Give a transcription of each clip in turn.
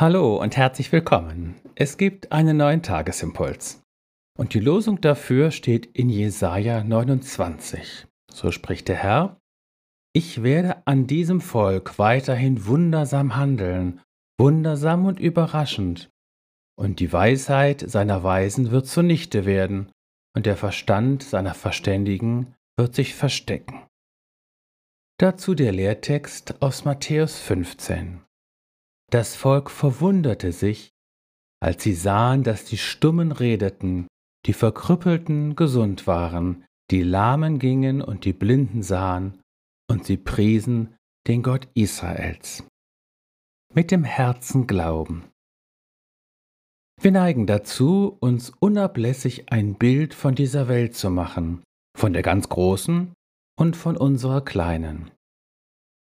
Hallo und herzlich willkommen. Es gibt einen neuen Tagesimpuls. Und die Losung dafür steht in Jesaja 29. So spricht der Herr: Ich werde an diesem Volk weiterhin wundersam handeln, wundersam und überraschend. Und die Weisheit seiner Weisen wird zunichte werden, und der Verstand seiner Verständigen wird sich verstecken. Dazu der Lehrtext aus Matthäus 15. Das Volk verwunderte sich, als sie sahen, dass die Stummen redeten, die Verkrüppelten gesund waren, die Lahmen gingen und die Blinden sahen, und sie priesen den Gott Israels. Mit dem Herzen glauben. Wir neigen dazu, uns unablässig ein Bild von dieser Welt zu machen, von der ganz großen und von unserer kleinen.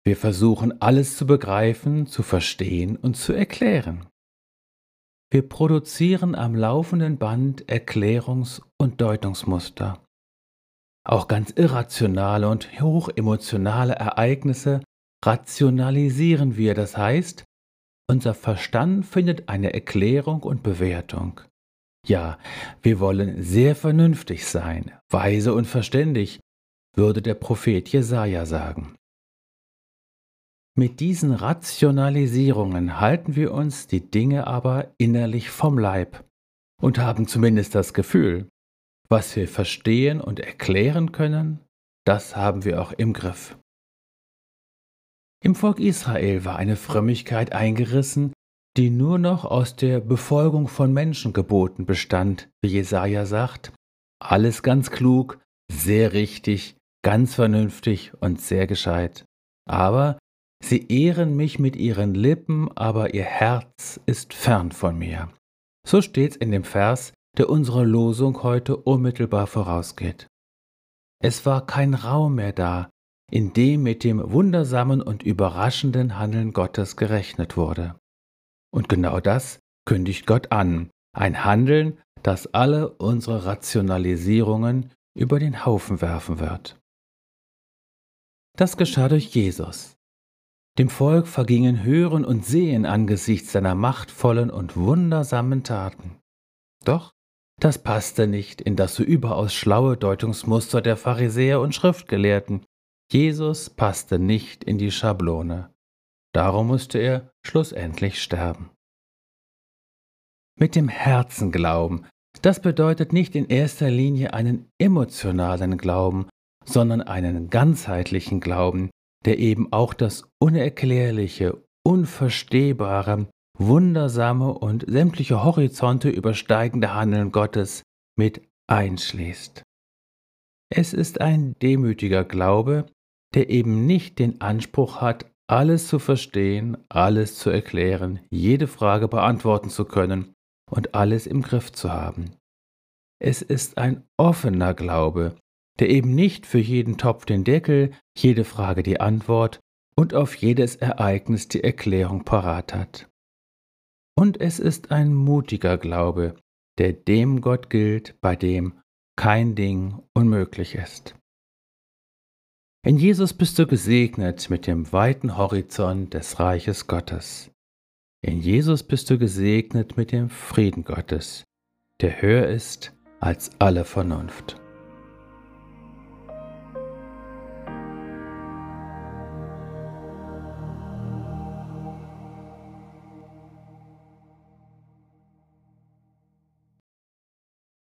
Wir versuchen alles zu begreifen, zu verstehen und zu erklären. Wir produzieren am laufenden Band Erklärungs- und Deutungsmuster. Auch ganz irrationale und hochemotionale Ereignisse rationalisieren wir, das heißt, unser Verstand findet eine Erklärung und Bewertung. Ja, wir wollen sehr vernünftig sein, weise und verständig, würde der Prophet Jesaja sagen. Mit diesen Rationalisierungen halten wir uns die Dinge aber innerlich vom Leib und haben zumindest das Gefühl, was wir verstehen und erklären können, das haben wir auch im Griff. Im Volk Israel war eine Frömmigkeit eingerissen, die nur noch aus der Befolgung von Menschengeboten bestand, wie Jesaja sagt. Alles ganz klug, sehr richtig, ganz vernünftig und sehr gescheit. Aber Sie ehren mich mit ihren Lippen, aber ihr Herz ist fern von mir. So steht's in dem Vers, der unserer Losung heute unmittelbar vorausgeht. Es war kein Raum mehr da, in dem mit dem wundersamen und überraschenden Handeln Gottes gerechnet wurde. Und genau das kündigt Gott an, ein Handeln, das alle unsere Rationalisierungen über den Haufen werfen wird. Das geschah durch Jesus, dem Volk vergingen Hören und Sehen angesichts seiner machtvollen und wundersamen Taten. Doch das passte nicht in das so überaus schlaue Deutungsmuster der Pharisäer und Schriftgelehrten. Jesus passte nicht in die Schablone. Darum musste er schlussendlich sterben. Mit dem Herzen glauben, das bedeutet nicht in erster Linie einen emotionalen Glauben, sondern einen ganzheitlichen Glauben, der eben auch das Unerklärliche, Unverstehbare, Wundersame und sämtliche Horizonte übersteigende Handeln Gottes mit einschließt. Es ist ein demütiger Glaube, der eben nicht den Anspruch hat, alles zu verstehen, alles zu erklären, jede Frage beantworten zu können und alles im Griff zu haben. Es ist ein offener Glaube, der eben nicht für jeden Topf den Deckel, jede Frage die Antwort und auf jedes Ereignis die Erklärung parat hat. Und es ist ein mutiger Glaube, der dem Gott gilt, bei dem kein Ding unmöglich ist. In Jesus bist du gesegnet mit dem weiten Horizont des Reiches Gottes. In Jesus bist du gesegnet mit dem Frieden Gottes, der höher ist als alle Vernunft.